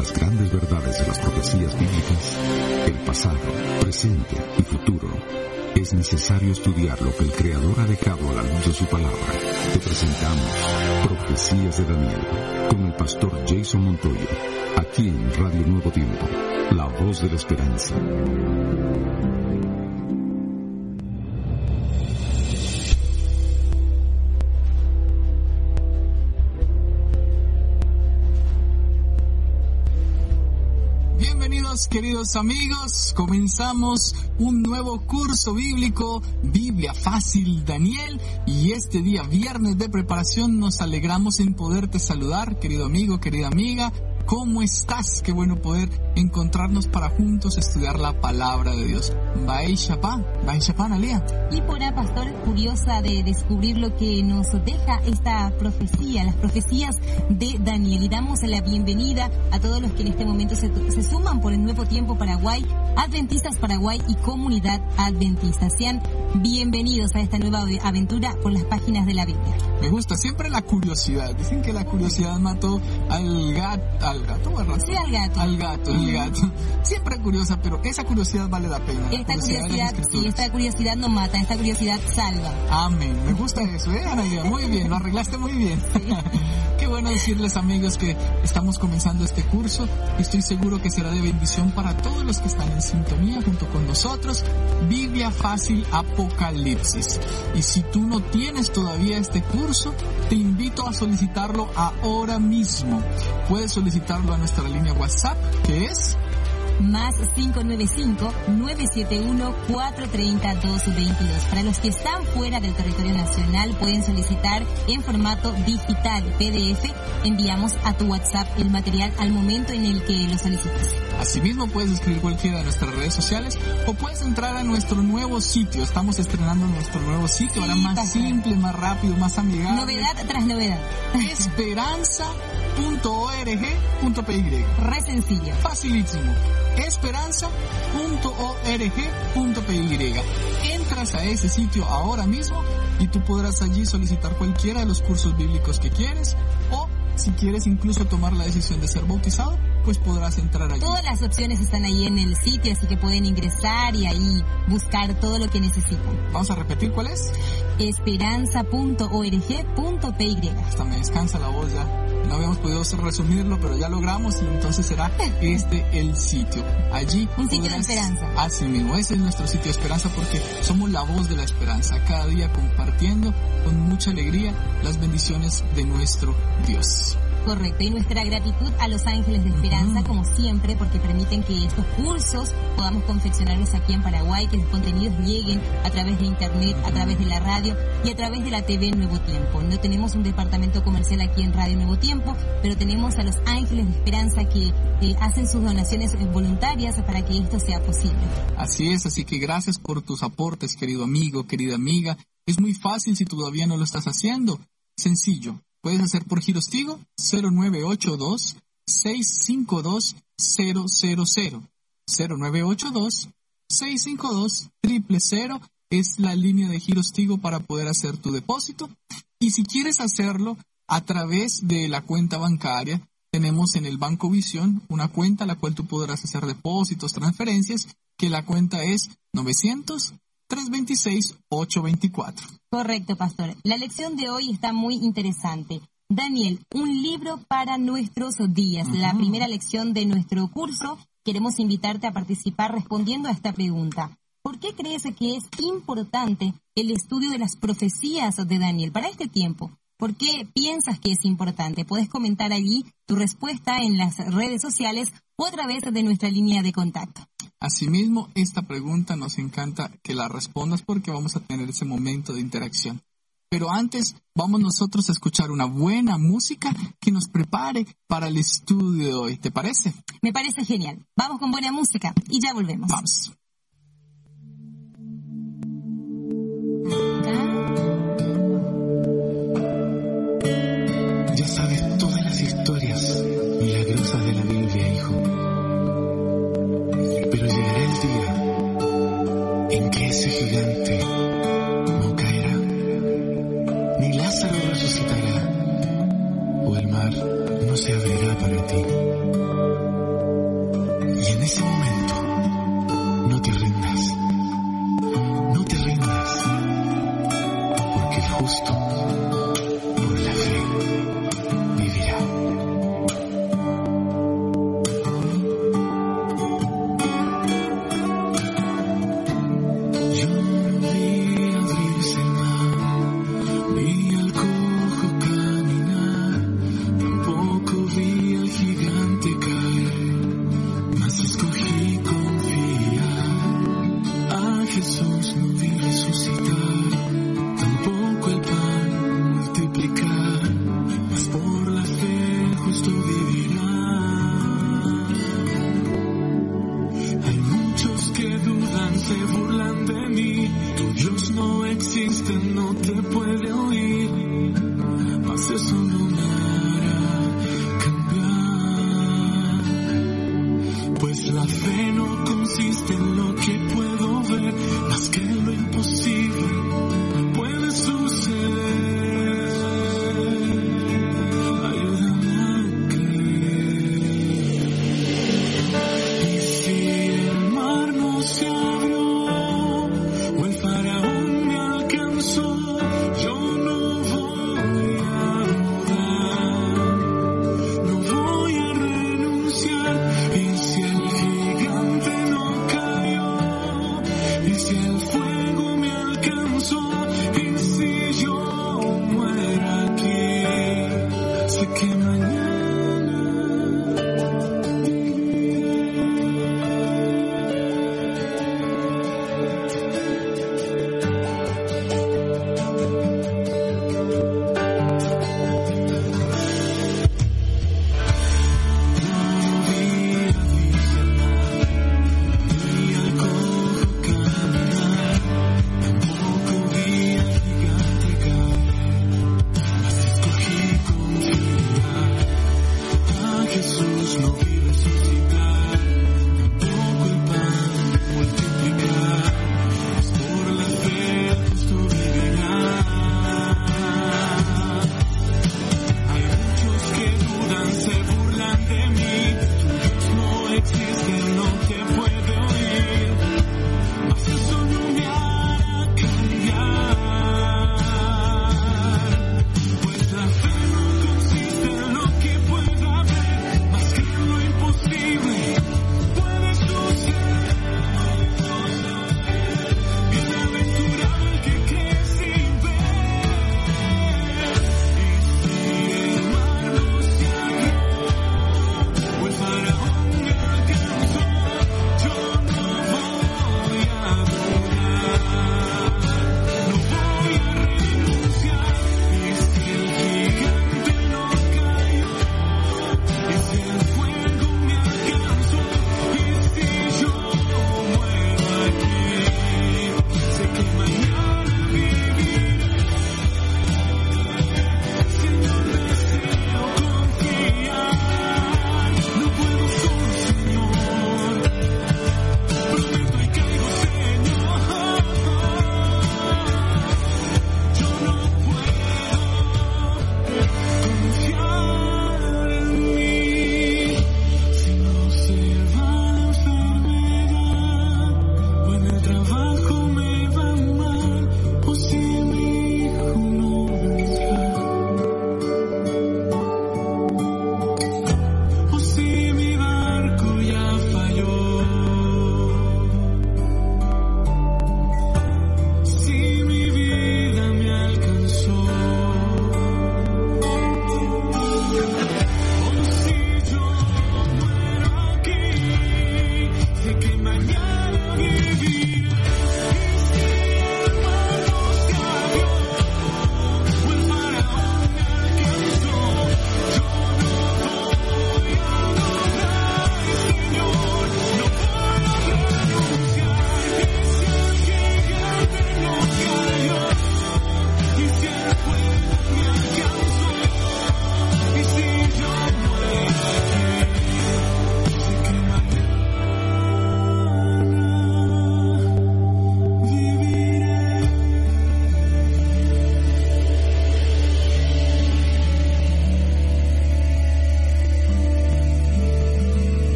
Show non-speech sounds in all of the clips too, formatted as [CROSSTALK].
Las grandes verdades de las profecías bíblicas, el pasado, presente y futuro, es necesario estudiar lo que el Creador ha dejado a la luz de su palabra. Te presentamos Profecías de Daniel con el pastor Jason Montoya, aquí en Radio Nuevo Tiempo, la voz de la esperanza. Queridos amigos. Comenzamos un nuevo curso bíblico, Biblia Fácil Daniel. Y este día, viernes de preparación, nos alegramos en poderte saludar, querido amigo, querida amiga. ¿Cómo estás? Qué bueno poder encontrarnos para juntos estudiar la palabra de Dios. Bye Shapá, Bye Nalia. Y por ahí, pastor, curiosa de descubrir lo que nos deja esta profecía, las profecías de Daniel. Y damos la bienvenida a todos los que en este momento se, se suman por el Nuevo Tiempo Paraguay, Adventistas Paraguay y Comunidad Adventista. Sean bienvenidos a esta nueva aventura por las páginas de la Biblia. Me gusta siempre la curiosidad. Dicen que la curiosidad mató al gato, al gato, ¿verdad? Sí, al gato. Al gato, el gato. Siempre curiosa, pero esa curiosidad vale la pena. Esta curiosidad, sí, esta curiosidad no mata, esta curiosidad salva. Amén. Me gusta eso, ¿eh, Ana? Muy bien, lo arreglaste muy bien. [LAUGHS] Qué bueno decirles, amigos, que estamos comenzando este curso. Estoy seguro que será de bendición para todos los que están en sintonía junto con nosotros. Biblia fácil Apocalipsis. Y si tú no tienes todavía este curso, te invito a solicitarlo ahora mismo. Puedes solicitarlo a nuestra línea WhatsApp, que es más 595-971-430-222. Para los que están fuera del territorio nacional pueden solicitar en formato digital PDF. Enviamos a tu WhatsApp el material al momento en el que lo solicites. Asimismo puedes escribir cualquiera de nuestras redes sociales o puedes entrar a nuestro nuevo sitio. Estamos estrenando nuestro nuevo sitio, ahora más simple, más rápido, más amigable. Novedad tras novedad. [LAUGHS] Esperanza.org.py. Re sencillo. Facilísimo esperanza.org.py. Entras a ese sitio ahora mismo y tú podrás allí solicitar cualquiera de los cursos bíblicos que quieres o si quieres incluso tomar la decisión de ser bautizado, pues podrás entrar allí. Todas las opciones están ahí en el sitio, así que pueden ingresar y ahí buscar todo lo que necesitan. Vamos a repetir cuál es. esperanza.org.py. Hasta me descansa la voz ya no habíamos podido resumirlo, pero ya logramos y entonces será [LAUGHS] este el sitio. Allí un sitio de esperanza. Así mismo, ese es nuestro sitio de esperanza porque somos la voz de la esperanza, cada día compartiendo con mucha alegría las bendiciones de nuestro Dios. Correcto, y nuestra gratitud a los ángeles de esperanza, como siempre, porque permiten que estos cursos podamos confeccionarlos aquí en Paraguay, que los contenidos lleguen a través de internet, a través de la radio y a través de la TV Nuevo Tiempo. No tenemos un departamento comercial aquí en Radio Nuevo Tiempo, pero tenemos a los ángeles de esperanza que hacen sus donaciones voluntarias para que esto sea posible. Así es, así que gracias por tus aportes, querido amigo, querida amiga. Es muy fácil si todavía no lo estás haciendo. Sencillo, Puedes hacer por Girostigo 0982 652 000 0982 652 000 es la línea de Girostigo para poder hacer tu depósito. Y si quieres hacerlo a través de la cuenta bancaria, tenemos en el Banco Visión una cuenta a la cual tú podrás hacer depósitos, transferencias, que la cuenta es 900 326-824. Correcto, pastor. La lección de hoy está muy interesante. Daniel, un libro para nuestros días. La primera lección de nuestro curso. Queremos invitarte a participar respondiendo a esta pregunta. ¿Por qué crees que es importante el estudio de las profecías de Daniel para este tiempo? ¿Por qué piensas que es importante? Puedes comentar allí tu respuesta en las redes sociales o a través de nuestra línea de contacto. Asimismo, esta pregunta nos encanta que la respondas porque vamos a tener ese momento de interacción. Pero antes vamos nosotros a escuchar una buena música que nos prepare para el estudio de hoy. ¿Te parece? Me parece genial. Vamos con buena música y ya volvemos. Vamos. you.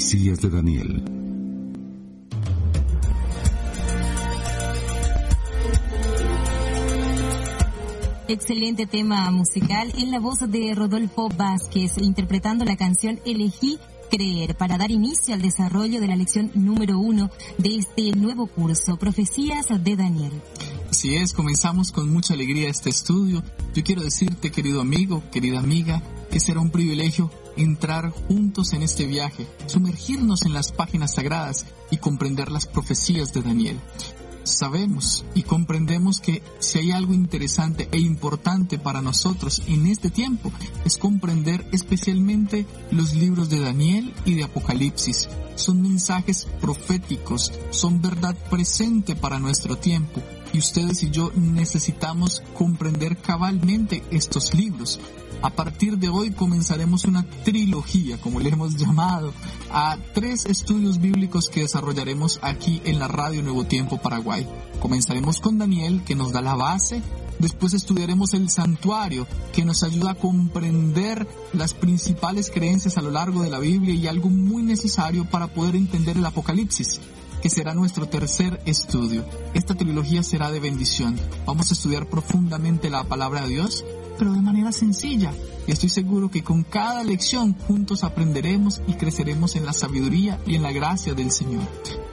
Profecías de Daniel. Excelente tema musical en la voz de Rodolfo Vázquez, interpretando la canción Elegí creer para dar inicio al desarrollo de la lección número uno de este nuevo curso, Profecías de Daniel. Así es, comenzamos con mucha alegría este estudio. Yo quiero decirte, querido amigo, querida amiga, que será un privilegio entrar juntos en este viaje, sumergirnos en las páginas sagradas y comprender las profecías de Daniel. Sabemos y comprendemos que si hay algo interesante e importante para nosotros en este tiempo es comprender especialmente los libros de Daniel y de Apocalipsis. Son mensajes proféticos, son verdad presente para nuestro tiempo y ustedes y yo necesitamos comprender cabalmente estos libros. A partir de hoy comenzaremos una trilogía, como le hemos llamado, a tres estudios bíblicos que desarrollaremos aquí en la Radio Nuevo Tiempo Paraguay. Comenzaremos con Daniel, que nos da la base, Después estudiaremos el santuario, que nos ayuda a comprender las principales creencias a lo largo de la Biblia y algo muy necesario para poder entender el Apocalipsis que será nuestro tercer estudio. Esta trilogía será de bendición. Vamos a estudiar profundamente la palabra de Dios, pero de manera sencilla. Y estoy seguro que con cada lección juntos aprenderemos y creceremos en la sabiduría y en la gracia del Señor.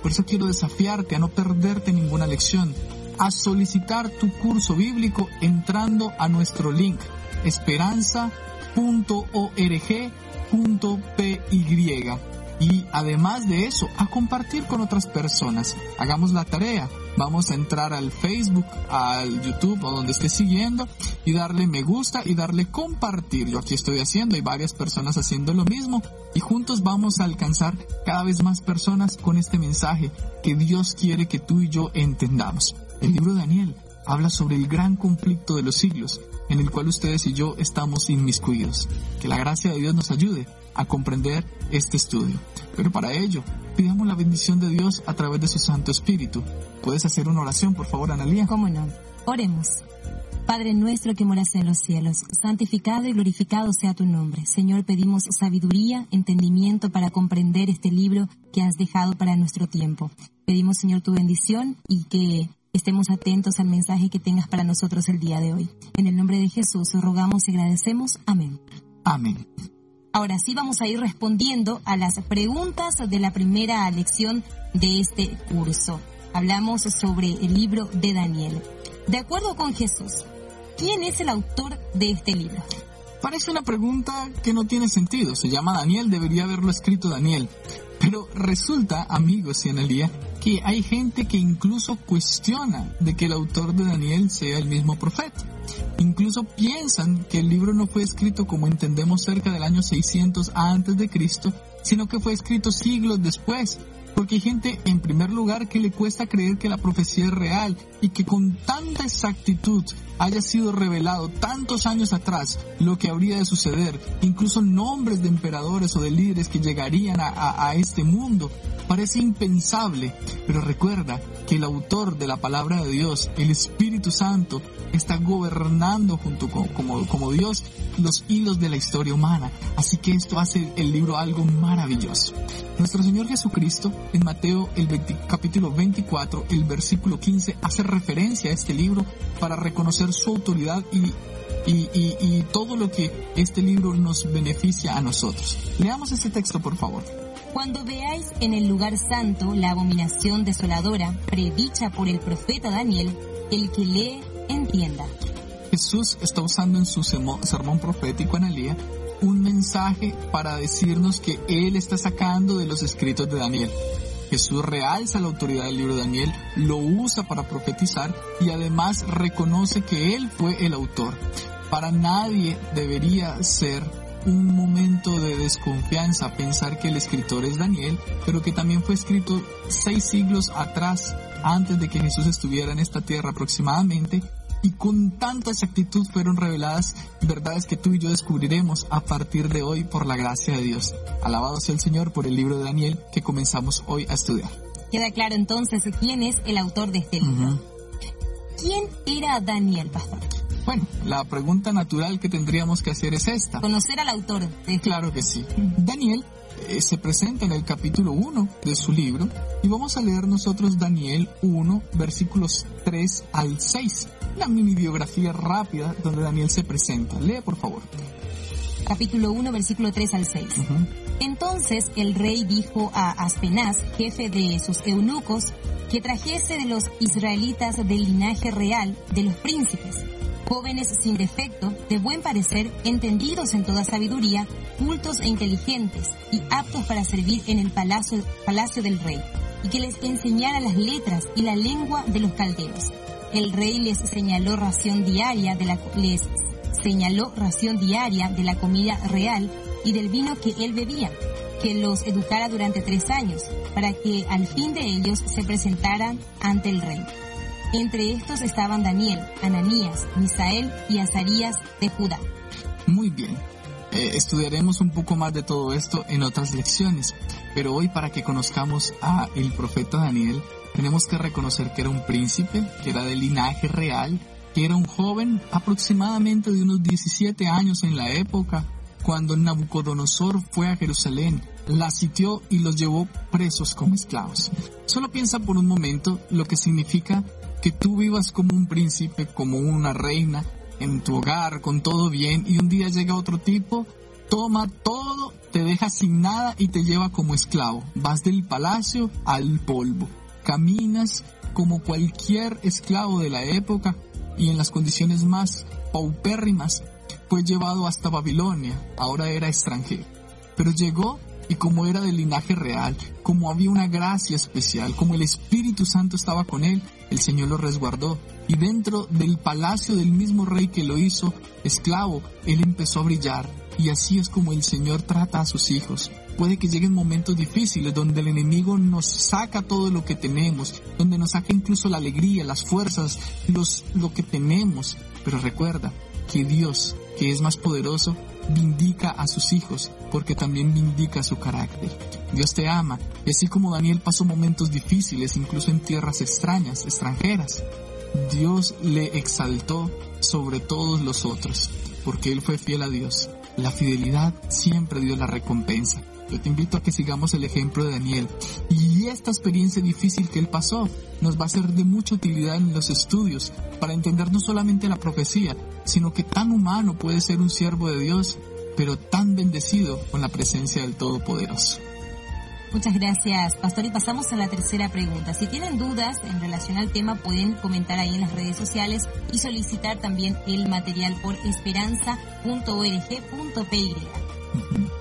Por eso quiero desafiarte a no perderte ninguna lección, a solicitar tu curso bíblico entrando a nuestro link esperanza.org.py y además de eso, a compartir con otras personas. Hagamos la tarea. Vamos a entrar al Facebook, al YouTube o donde esté siguiendo y darle me gusta y darle compartir. Yo aquí estoy haciendo, hay varias personas haciendo lo mismo y juntos vamos a alcanzar cada vez más personas con este mensaje que Dios quiere que tú y yo entendamos. El libro de Daniel habla sobre el gran conflicto de los siglos en el cual ustedes y yo estamos inmiscuidos. Que la gracia de Dios nos ayude a comprender este estudio. Pero para ello, pidamos la bendición de Dios a través de su Santo Espíritu. ¿Puedes hacer una oración, por favor, Analía? ¿Cómo no? Oremos. Padre nuestro que moras en los cielos, santificado y glorificado sea tu nombre. Señor, pedimos sabiduría, entendimiento para comprender este libro que has dejado para nuestro tiempo. Pedimos, Señor, tu bendición y que estemos atentos al mensaje que tengas para nosotros el día de hoy. En el nombre de Jesús rogamos y agradecemos. Amén. Amén. Ahora sí vamos a ir respondiendo a las preguntas de la primera lección de este curso. Hablamos sobre el libro de Daniel. De acuerdo con Jesús, ¿quién es el autor de este libro? Parece una pregunta que no tiene sentido. Se llama Daniel, debería haberlo escrito Daniel. Pero resulta, amigos y Analía, que hay gente que incluso cuestiona de que el autor de Daniel sea el mismo profeta. Incluso piensan que el libro no fue escrito como entendemos cerca del año 600 antes sino que fue escrito siglos después, porque hay gente, en primer lugar, que le cuesta creer que la profecía es real y que con tanta exactitud haya sido revelado tantos años atrás lo que habría de suceder, incluso nombres de emperadores o de líderes que llegarían a este mundo, parece impensable. Pero recuerda que el autor de la palabra de Dios, el Espíritu Santo, está gobernando junto con como, Dios los hilos de la historia humana. Así que esto hace el libro algo maravilloso. Nuestro Señor Jesucristo en Mateo el capítulo 24, el versículo 15, hace referencia a este libro para reconocer su autoridad y, y, y, todo lo que este libro nos beneficia a nosotros. Leamos este texto, por favor. Cuando veáis en el lugar santo la abominación desoladora predicha por el profeta Daniel, el que lee entienda. Jesús está usando en su sermón profético en Elías un mensaje para decirnos que Él está sacando de los escritos de Daniel. Jesús realza la autoridad del libro de Daniel, lo usa para profetizar y además reconoce que Él fue el autor. Para nadie debería ser un momento de desconfianza pensar que el escritor es Daniel, pero que también fue escrito seis siglos atrás, antes de que Jesús estuviera en esta tierra aproximadamente, y con tanta exactitud fueron reveladas verdades que tú y yo descubriremos a partir de hoy por la gracia de Dios. Alabado sea el Señor por el libro de Daniel que comenzamos hoy a estudiar. Queda claro entonces quién es el autor de este libro. ¿Quién era Daniel, pastor? Bueno, la pregunta natural que tendríamos que hacer es esta. Conocer al autor. De... Claro que sí. Daniel eh, se presenta en el capítulo 1 de su libro y vamos a leer nosotros Daniel 1, versículos 3 al 6. Una mini biografía rápida donde Daniel se presenta. Lee, por favor. Capítulo 1, versículo 3 al 6. Entonces el rey dijo a Aspenaz, jefe de sus eunucos, que trajese de los israelitas del linaje real de los príncipes, jóvenes sin defecto, de buen parecer, entendidos en toda sabiduría, cultos e inteligentes, y aptos para servir en el palacio, del rey, y que les enseñara las letras y la lengua de los caldeos. El rey les señaló ración diaria de la, les señaló ración diaria de la comida real y del vino que él bebía, que los educara durante tres años, para que al fin de ellos se presentaran ante el rey. Entre estos estaban Daniel, Ananías, Misael y Azarías de Judá. Muy bien. Eh, estudiaremos un poco más de todo esto en otras lecciones, pero hoy para que conozcamos a el profeta Daniel, tenemos que reconocer que era un príncipe, que era de linaje real, que era un joven aproximadamente de unos 17 años en la época, cuando Nabucodonosor fue a Jerusalén, la sitió y los llevó presos como esclavos. Solo piensa por un momento lo que significa que tú vivas como un príncipe, como una reina, en tu hogar, con todo bien, y un día llega otro tipo, toma todo, te deja sin nada y te lleva como esclavo. Vas del palacio al polvo. Caminas como cualquier esclavo de la época y en las condiciones más paupérrimas fue llevado hasta Babilonia, ahora era extranjero. Pero llegó y como era de linaje real, como había una gracia especial, como el Espíritu Santo estaba con él, el Señor lo resguardó. Y dentro del palacio del mismo rey que lo hizo esclavo, él empezó a brillar. Y así es como el Señor trata a sus hijos. Puede que lleguen momentos difíciles donde el enemigo nos saca todo lo que tenemos, donde nos saca incluso la alegría, las fuerzas, los, lo que tenemos. Pero recuerda que Dios que es más poderoso, vindica a sus hijos, porque también vindica su carácter. Dios te ama, y así como Daniel pasó momentos difíciles, incluso en tierras extrañas, extranjeras, Dios le exaltó sobre todos los otros, porque él fue fiel a Dios. La fidelidad siempre dio la recompensa. Yo te invito a que sigamos el ejemplo de Daniel. Y esta experiencia difícil que él pasó nos va a ser de mucha utilidad en los estudios para entender no solamente la profecía, sino que tan humano puede ser un siervo de Dios, pero tan bendecido con la presencia del Todopoderoso. Muchas gracias, Pastor. Y pasamos a la tercera pregunta. Si tienen dudas en relación al tema, pueden comentar ahí en las redes sociales y solicitar también el material por esperanza.org.py.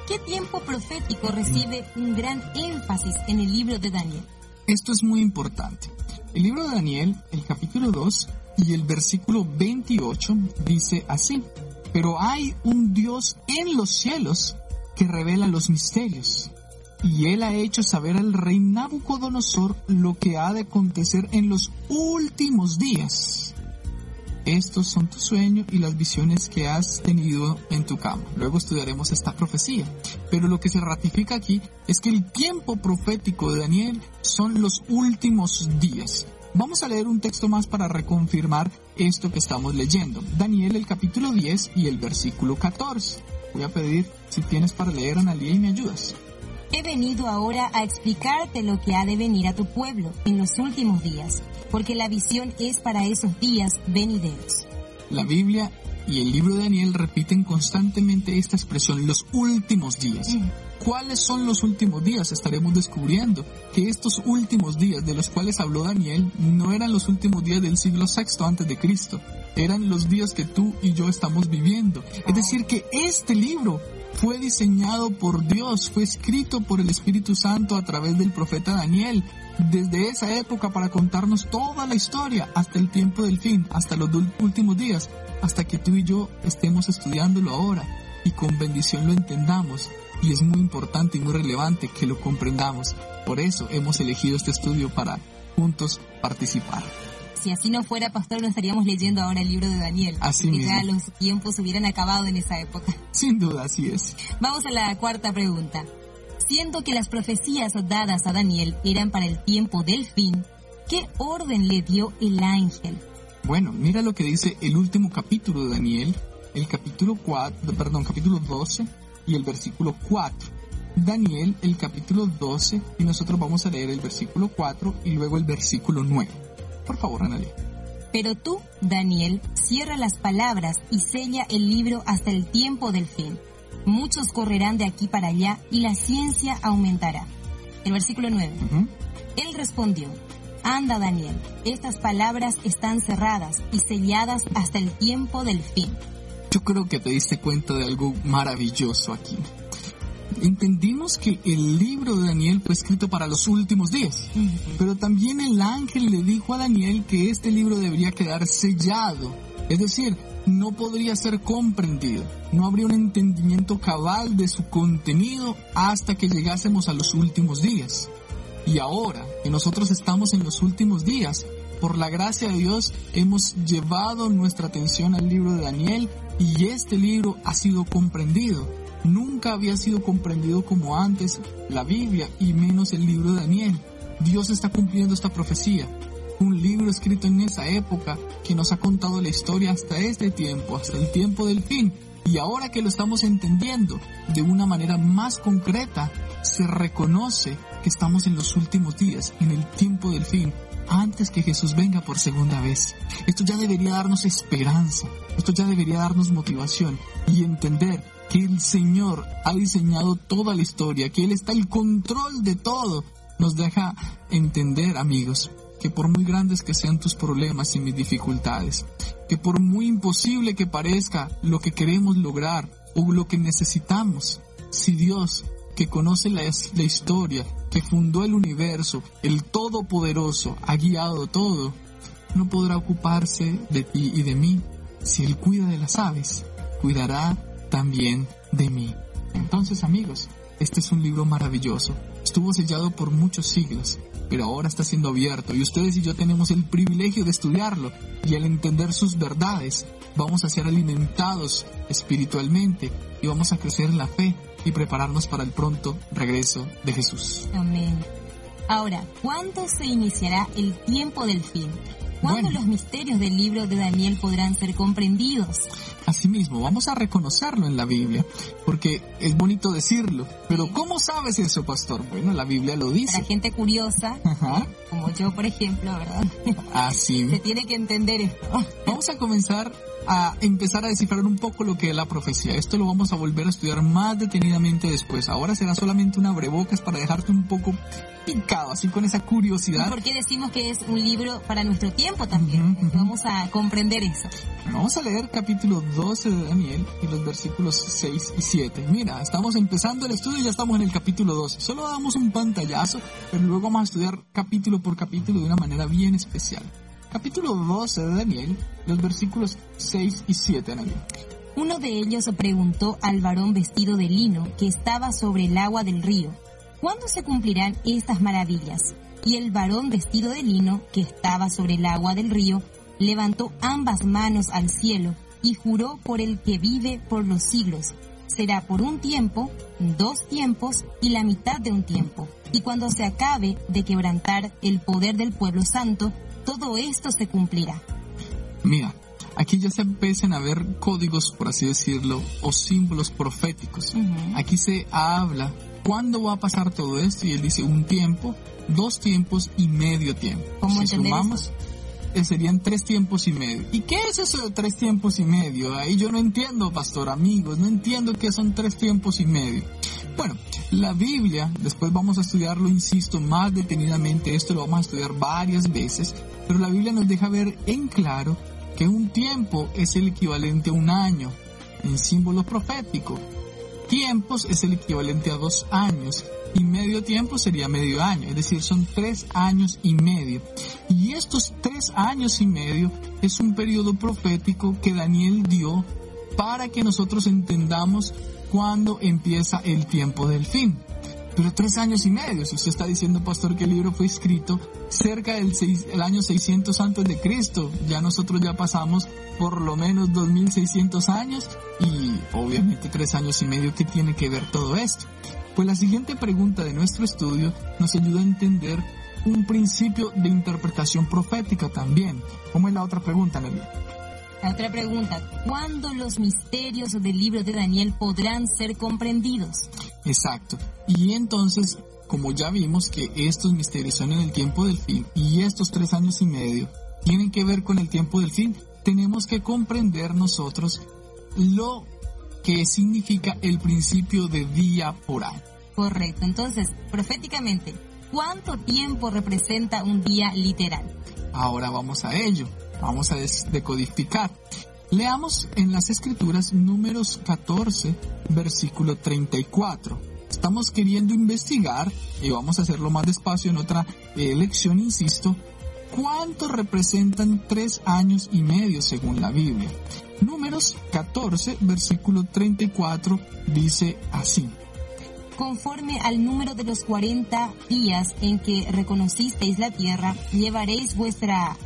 ¿Qué tiempo profético recibe un gran énfasis en el libro de Daniel? Esto es muy importante. El libro de Daniel, el capítulo 2 y el versículo 28 dice así, pero hay un Dios en los cielos que revela los misterios. Y él ha hecho saber al rey Nabucodonosor lo que ha de acontecer en los últimos días. Estos son tus sueños y las visiones que has tenido en tu cama. Luego estudiaremos esta profecía. Pero lo que se ratifica aquí es que el tiempo profético de Daniel son los últimos días. Vamos a leer un texto más para reconfirmar esto que estamos leyendo. Daniel el capítulo 10 y el versículo 14. Voy a pedir si tienes para leer, Analia, y me ayudas. He venido ahora a explicarte lo que ha de venir a tu pueblo en los últimos días, porque la visión es para esos días venideros. La Biblia y el libro de Daniel repiten constantemente esta expresión, los últimos días. Mm. ¿Cuáles son los últimos días? Estaremos descubriendo que estos últimos días de los cuales habló Daniel no eran los últimos días del siglo VI antes de Cristo, eran los días que tú y yo estamos viviendo. Es decir, que este libro fue diseñado por Dios, fue escrito por el Espíritu Santo a través del profeta Daniel, desde esa época para contarnos toda la historia hasta el tiempo del fin, hasta los últimos días, hasta que tú y yo estemos estudiándolo ahora y con bendición lo entendamos. Y es muy importante y muy relevante que lo comprendamos. Por eso hemos elegido este estudio para juntos participar si así no fuera, pastor, no estaríamos leyendo ahora el libro de Daniel. Así mismo. ya los tiempos hubieran acabado en esa época. Sin duda, así es. Vamos a la cuarta pregunta. Siendo que las profecías dadas a Daniel eran para el tiempo del fin, ¿qué orden le dio el ángel? Bueno, mira lo que dice el último capítulo de Daniel, el capítulo 4, perdón, capítulo 12 y el versículo 4. Daniel, el capítulo 12, y nosotros vamos a leer el versículo 4 y luego el versículo 9. Por favor, Analia. Pero tú, Daniel, cierra las palabras y sella el libro hasta el tiempo del fin. Muchos correrán de aquí para allá y la ciencia aumentará. El versículo 9. Él respondió, Anda, Daniel, estas palabras están cerradas y selladas hasta el tiempo del fin. Yo creo que te diste cuenta de algo maravilloso aquí entendimos que el libro de Daniel fue escrito para los últimos días, pero también el ángel le dijo a Daniel que este libro debería quedar sellado, es decir, no podría ser comprendido, no habría un entendimiento cabal de su contenido hasta que llegásemos a los últimos días. Y ahora que nosotros estamos en los últimos días, por la gracia de Dios hemos llevado nuestra atención al libro de Daniel y este libro ha sido comprendido Nunca había sido comprendido como antes la Biblia y menos el libro de Daniel. Dios está cumpliendo esta profecía. Un libro escrito en esa época que nos ha contado la historia hasta este tiempo, hasta el tiempo del fin. Y ahora que lo estamos entendiendo de una manera más concreta, se reconoce que estamos en los últimos días, en el tiempo del fin, antes que Jesús venga por segunda vez. Esto ya debería darnos esperanza, esto ya debería darnos motivación y entender que el Señor ha diseñado toda la historia, que Él está el control de todo, nos deja entender, amigos, que por muy grandes que sean tus problemas y mis dificultades, que por muy imposible que parezca lo que queremos lograr o lo que necesitamos, si Dios, que conoce la, la historia, que fundó el universo, el Todopoderoso, ha guiado todo, no podrá ocuparse de ti y de mí. Si Él cuida de las aves, cuidará también de mí. Entonces amigos, este es un libro maravilloso. Estuvo sellado por muchos siglos, pero ahora está siendo abierto y ustedes y yo tenemos el privilegio de estudiarlo y al entender sus verdades vamos a ser alimentados espiritualmente y vamos a crecer en la fe y prepararnos para el pronto regreso de Jesús. Amén. Ahora, ¿cuándo se iniciará el tiempo del fin? ¿Cuándo los misterios del libro de Daniel podrán ser comprendidos? Asimismo, vamos a reconocerlo en la Biblia, porque es bonito decirlo. Pero ¿cómo sabes eso, pastor? Bueno, la Biblia lo dice. La gente curiosa, como yo, por ejemplo, ¿verdad? Así. [LAUGHS] Se tiene que entender esto. [LAUGHS] Vamos a comenzar a empezar a descifrar un poco lo que es la profecía. Esto lo vamos a volver a estudiar más detenidamente después. Ahora será solamente un abrebocas para dejarte un poco picado, así con esa curiosidad. ¿Por qué decimos que es un libro para nuestro tiempo también? Vamos a comprender eso. vamos a leer capítulo 12 de Daniel y los versículos 6 y 7. Mira, estamos empezando el estudio y ya estamos en el capítulo 12. Solo damos un pantallazo, pero luego vamos a estudiar capítulo por capítulo de una manera bien especial capítulo 12 de Daniel, los versículos 6 y 7, Daniel. Uno de ellos preguntó al varón vestido de lino que estaba sobre el agua del río, ¿cuándo se cumplirán estas maravillas? Y el varón vestido de lino que estaba sobre el agua del río levantó ambas manos al cielo y juró por el que vive por los siglos. Será por un tiempo, dos tiempos y la mitad de un tiempo. Y cuando se acabe de quebrantar el poder del pueblo santo, todo esto se cumplirá. Mira, aquí ya se empiezan a ver códigos, por así decirlo, o símbolos proféticos. Aquí se habla cuándo va a pasar todo esto y él dice un tiempo, dos tiempos y medio tiempo. ¿Cómo si sumamos, eh, serían tres tiempos y medio. ¿Y qué es eso de tres tiempos y medio? Ahí yo no entiendo, pastor, amigos, no entiendo qué son tres tiempos y medio. Bueno, la Biblia, después vamos a estudiarlo, insisto, más detenidamente, esto lo vamos a estudiar varias veces, pero la Biblia nos deja ver en claro que un tiempo es el equivalente a un año, en símbolo profético. Tiempos es el equivalente a dos años y medio tiempo sería medio año, es decir, son tres años y medio. Y estos tres años y medio es un periodo profético que Daniel dio para que nosotros entendamos cuándo empieza el tiempo del fin. Pero tres años y medio, si usted está diciendo, pastor, que el libro fue escrito cerca del el año 600 antes de Cristo, ya nosotros ya pasamos por lo menos 2600 años y obviamente tres años y medio, ¿qué tiene que ver todo esto? Pues la siguiente pregunta de nuestro estudio nos ayuda a entender un principio de interpretación profética también. ¿Cómo es la otra pregunta, Nelly? La otra pregunta, ¿cuándo los misterios del libro de Daniel podrán ser comprendidos? Exacto. Y entonces, como ya vimos que estos misterios son en el tiempo del fin y estos tres años y medio tienen que ver con el tiempo del fin, tenemos que comprender nosotros lo que significa el principio de día por año. Correcto. Entonces, proféticamente, ¿cuánto tiempo representa un día literal? Ahora vamos a ello. Vamos a decodificar. Leamos en las escrituras números 14, versículo 34. Estamos queriendo investigar, y vamos a hacerlo más despacio en otra eh, lección, insisto, cuánto representan tres años y medio según la Biblia. Números 14, versículo 34 dice así. Conforme al número de los 40 días en que reconocisteis la tierra, llevaréis vuestra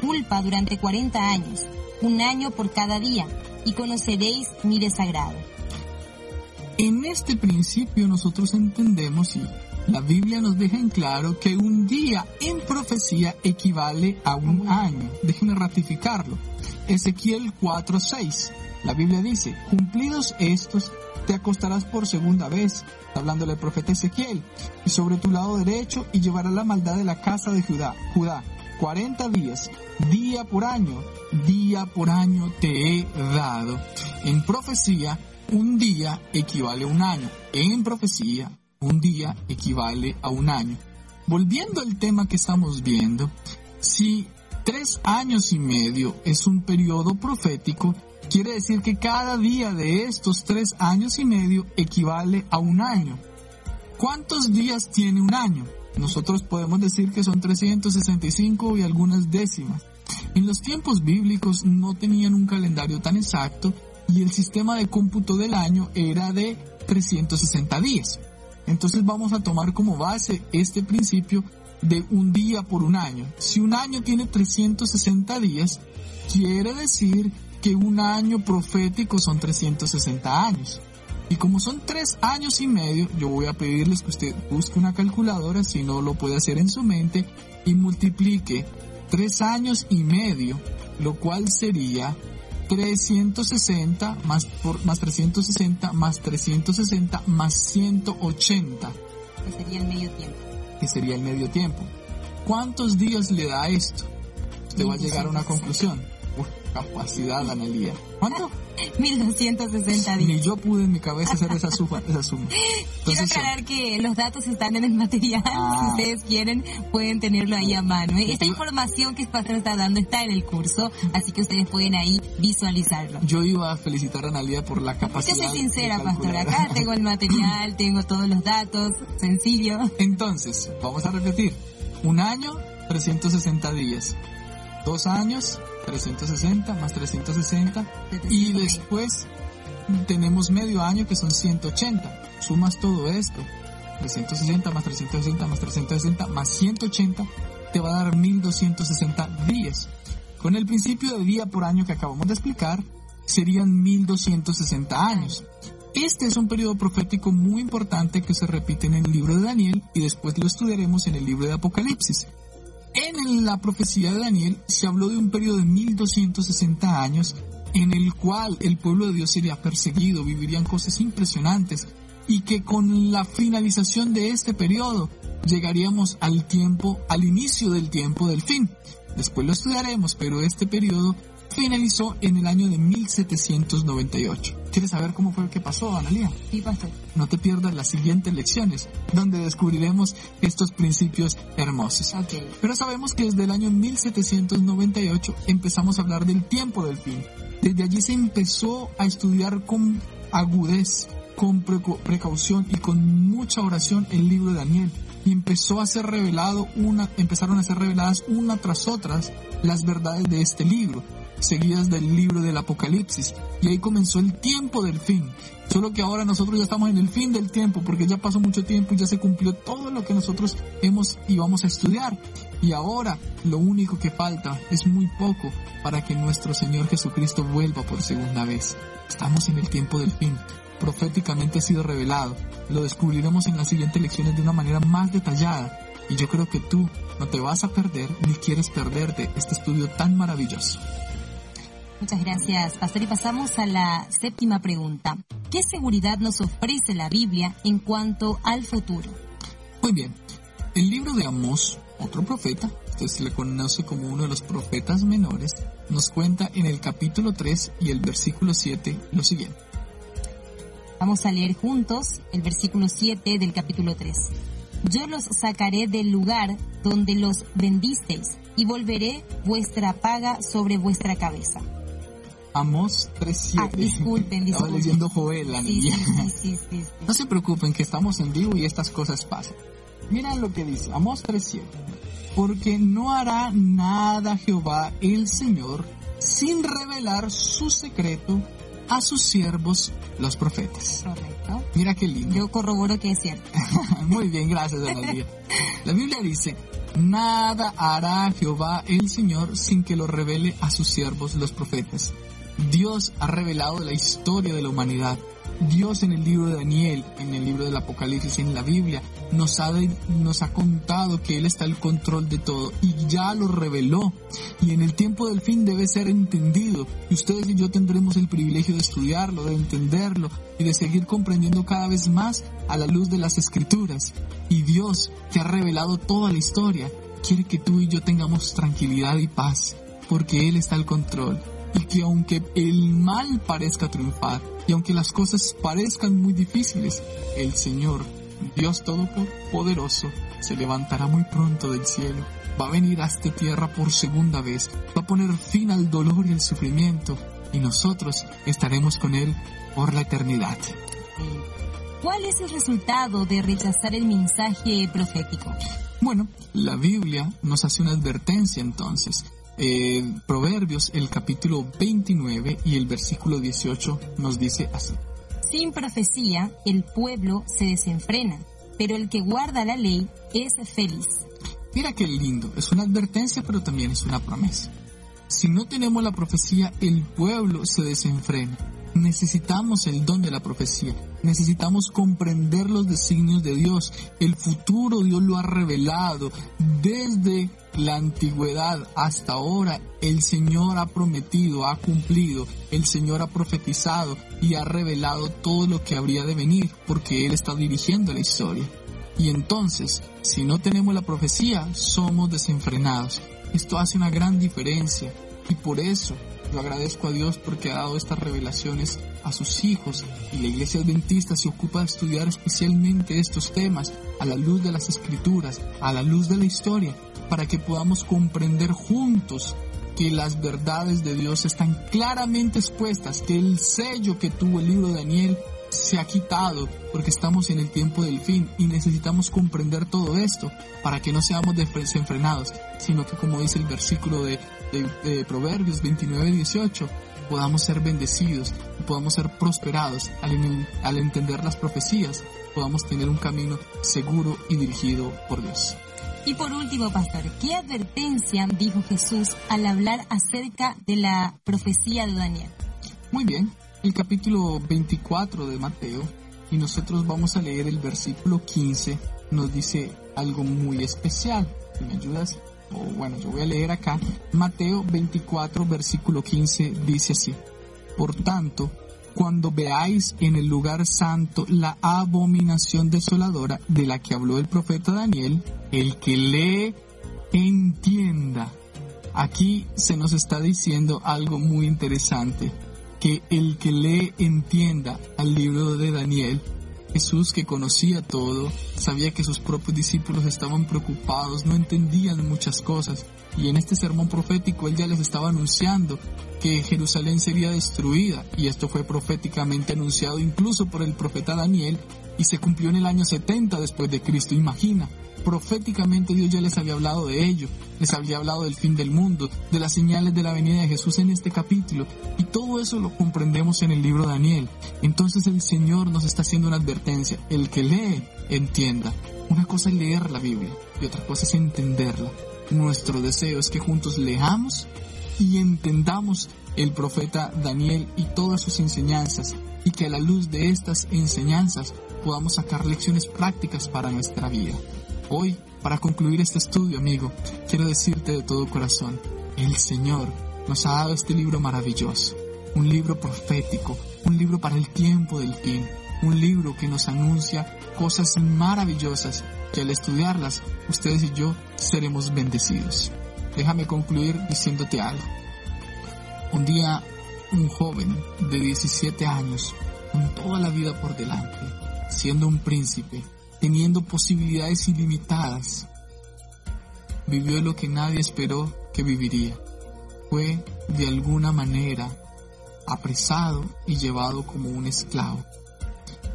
culpa durante 40 años, un año por cada día, y conoceréis mi desagrado. En este principio nosotros entendemos y la Biblia nos deja en claro que un día en profecía equivale a un año. Déjenme ratificarlo. Ezequiel 4:6. La Biblia dice, cumplidos estos, te acostarás por segunda vez, hablándole al profeta Ezequiel, y sobre tu lado derecho, y llevarás la maldad de la casa de Judá. Judá, 40 días, día por año, día por año te he dado. En profecía, un día equivale a un año. En profecía, un día equivale a un año. Volviendo al tema que estamos viendo, si tres años y medio es un periodo profético, quiere decir que cada día de estos tres años y medio equivale a un año. ¿Cuántos días tiene un año? Nosotros podemos decir que son 365 y algunas décimas. En los tiempos bíblicos no tenían un calendario tan exacto y el sistema de cómputo del año era de 360 días. Entonces vamos a tomar como base este principio de un día por un año. Si un año tiene 360 días, quiere decir que un año profético son 360 años. Y como son tres años y medio, yo voy a pedirles que usted busque una calculadora, si no lo puede hacer en su mente, y multiplique tres años y medio, lo cual sería 360 más, por, más 360 más 360 más 180. Que sería el medio tiempo. Que sería el medio tiempo. ¿Cuántos días le da esto? Usted va a llegar a una conclusión. Capacidad, Analia. ¿Cuánto? 1260 días. Ni yo pude en mi cabeza hacer esa suma. Esa suma. [LAUGHS] Quiero aclarar que los datos están en el material. Ah. Si ustedes quieren, pueden tenerlo ahí a mano. ¿eh? Esta información que Pastor está dando está en el curso, así que ustedes pueden ahí visualizarlo. Yo iba a felicitar a Analia por la Yo capacidad. soy de sincera, Pastor. Acá [LAUGHS] tengo el material, tengo todos los datos. Sencillo. Entonces, vamos a repetir. Un año, 360 días. Dos años, 360 más 360. Y después tenemos medio año que son 180. Sumas todo esto. 360 más 360 más 360 más 180 te va a dar 1260 días. Con el principio de día por año que acabamos de explicar, serían 1260 años. Este es un periodo profético muy importante que se repite en el libro de Daniel y después lo estudiaremos en el libro de Apocalipsis. En la profecía de Daniel se habló de un periodo de 1260 años en el cual el pueblo de Dios sería perseguido, vivirían cosas impresionantes y que con la finalización de este periodo llegaríamos al tiempo, al inicio del tiempo del fin. Después lo estudiaremos, pero este periodo finalizó en el año de 1798. ¿Quieres saber cómo fue que pasó, Analia? Sí, Pastor. No te pierdas las siguientes lecciones, donde descubriremos estos principios hermosos. Ok. Pero sabemos que desde el año 1798 empezamos a hablar del tiempo del fin. Desde allí se empezó a estudiar con agudez, con precaución y con mucha oración el libro de Daniel. Y empezó a ser revelado una, empezaron a ser reveladas una tras otras las verdades de este libro, seguidas del libro del Apocalipsis. Y ahí comenzó el tiempo del fin. Solo que ahora nosotros ya estamos en el fin del tiempo, porque ya pasó mucho tiempo y ya se cumplió todo lo que nosotros hemos y vamos a estudiar. Y ahora lo único que falta es muy poco para que nuestro Señor Jesucristo vuelva por segunda vez. Estamos en el tiempo del fin. Proféticamente ha sido revelado. Lo descubriremos en las siguientes lecciones de una manera más detallada. Y yo creo que tú no te vas a perder ni quieres perderte este estudio tan maravilloso. Muchas gracias, Pastor. Y pasamos a la séptima pregunta. ¿Qué seguridad nos ofrece la Biblia en cuanto al futuro? Muy bien. El libro de Amós, otro profeta, usted se le conoce como uno de los profetas menores, nos cuenta en el capítulo 3 y el versículo 7 lo siguiente. Vamos a leer juntos el versículo 7 del capítulo 3. Yo los sacaré del lugar donde los vendisteis y volveré vuestra paga sobre vuestra cabeza. Amos 3.7. Ah, disculpen, Estaba disculpen. leyendo Joel, la sí. No se preocupen que estamos en vivo y estas cosas pasan. Mira lo que dice Amos 3.7. Porque no hará nada Jehová el Señor sin revelar su secreto a sus siervos los profetas. Correcto. Mira qué lindo. Yo corroboro que es cierto. [LAUGHS] Muy bien, gracias, Analia. La Biblia dice, nada hará Jehová el Señor sin que lo revele a sus siervos los profetas. Dios ha revelado la historia de la humanidad. Dios en el libro de Daniel, en el libro del Apocalipsis, en la Biblia, nos ha, contado que Él está al control de todo y ya lo reveló. Y en el tiempo del fin debe ser entendido. Y ustedes y yo tendremos el privilegio de estudiarlo, de entenderlo y de seguir comprendiendo cada vez más a la luz de las escrituras. Y Dios, que ha revelado toda la historia, quiere que tú y yo tengamos tranquilidad y paz, porque Él está al control. Y que aunque el mal parezca triunfar, y aunque las cosas parezcan muy difíciles, el Señor, Dios Todopoderoso, se levantará muy pronto del cielo, va a venir a esta tierra por segunda vez, va a poner fin al dolor y al sufrimiento, y nosotros estaremos con Él por la eternidad. ¿Cuál es el resultado de rechazar el mensaje profético? Bueno, la Biblia nos hace una advertencia entonces. Eh, Proverbios, el capítulo 29 y el versículo 18 nos dice así. Sin profecía, el pueblo se desenfrena, pero el que guarda la ley es feliz. Mira qué lindo, es una advertencia pero también es una promesa. Si no tenemos la profecía, el pueblo se desenfrena. Necesitamos el don de la profecía, necesitamos comprender los designios de Dios. El futuro Dios lo ha revelado desde la antigüedad hasta ahora. El Señor ha prometido, ha cumplido, el Señor ha profetizado y ha revelado todo lo que habría de venir porque Él está dirigiendo la historia. Y entonces, si no tenemos la profecía, somos desenfrenados. Esto hace una gran diferencia y por eso yo agradezco a Dios porque ha dado estas revelaciones a sus hijos y la iglesia adventista se ocupa de estudiar especialmente estos temas a la luz de las escrituras, a la luz de la historia, para que podamos comprender juntos que las verdades de Dios están claramente expuestas, que el sello que tuvo el libro de Daniel se ha quitado porque estamos en el tiempo del fin y necesitamos comprender todo esto para que no seamos desenfrenados, sino que como dice el versículo de, de- de Proverbios 29-18, podamos ser bendecidos podamos ser prosperados al, en- al entender las profecías, podamos tener un camino seguro y dirigido por Dios. Y por último, pastor, ¿qué advertencia dijo Jesús al hablar acerca de la profecía de Daniel? Muy bien, el capítulo 24 de Mateo, y nosotros vamos a leer el versículo 15, nos dice algo muy especial. Me ayudas, bueno, yo voy a leer acá. Mateo 24, versículo 15, dice así. Por tanto, cuando veáis en el lugar santo la abominación desoladora de la que habló el profeta Daniel, el que lee, entienda. Aquí se nos está diciendo algo muy interesante, que el que lee entienda al libro de Daniel. Jesús que conocía todo, sabía que sus propios discípulos estaban preocupados, no entendían muchas cosas, y en este sermón profético él ya les estaba anunciando que Jerusalén sería destruida, y esto fue proféticamente anunciado incluso por el profeta Daniel, y se cumplió en el año 70 después de Cristo, imagina. Proféticamente Dios ya les había hablado de ello, les había hablado del fin del mundo, de las señales de la venida de Jesús en este capítulo, y todo eso lo comprendemos en el libro de Daniel. Entonces el Señor nos está haciendo una advertencia, el que lee, entienda. Una cosa es leer la Biblia y otra cosa es entenderla. Nuestro deseo es que juntos leamos y entendamos el profeta Daniel y todas sus enseñanzas y que a la luz de estas enseñanzas podamos sacar lecciones prácticas para nuestra vida. Hoy, para concluir este estudio, amigo, quiero decirte de todo corazón, el Señor nos ha dado este libro maravilloso, un libro profético, un libro para el tiempo del fin, un libro que nos anuncia cosas maravillosas que al estudiarlas ustedes y yo seremos bendecidos. Déjame concluir diciéndote algo. Un día un joven de 17 años, con toda la vida por delante, siendo un príncipe, teniendo posibilidades ilimitadas, vivió lo que nadie esperó que viviría. Fue de alguna manera apresado y llevado como un esclavo.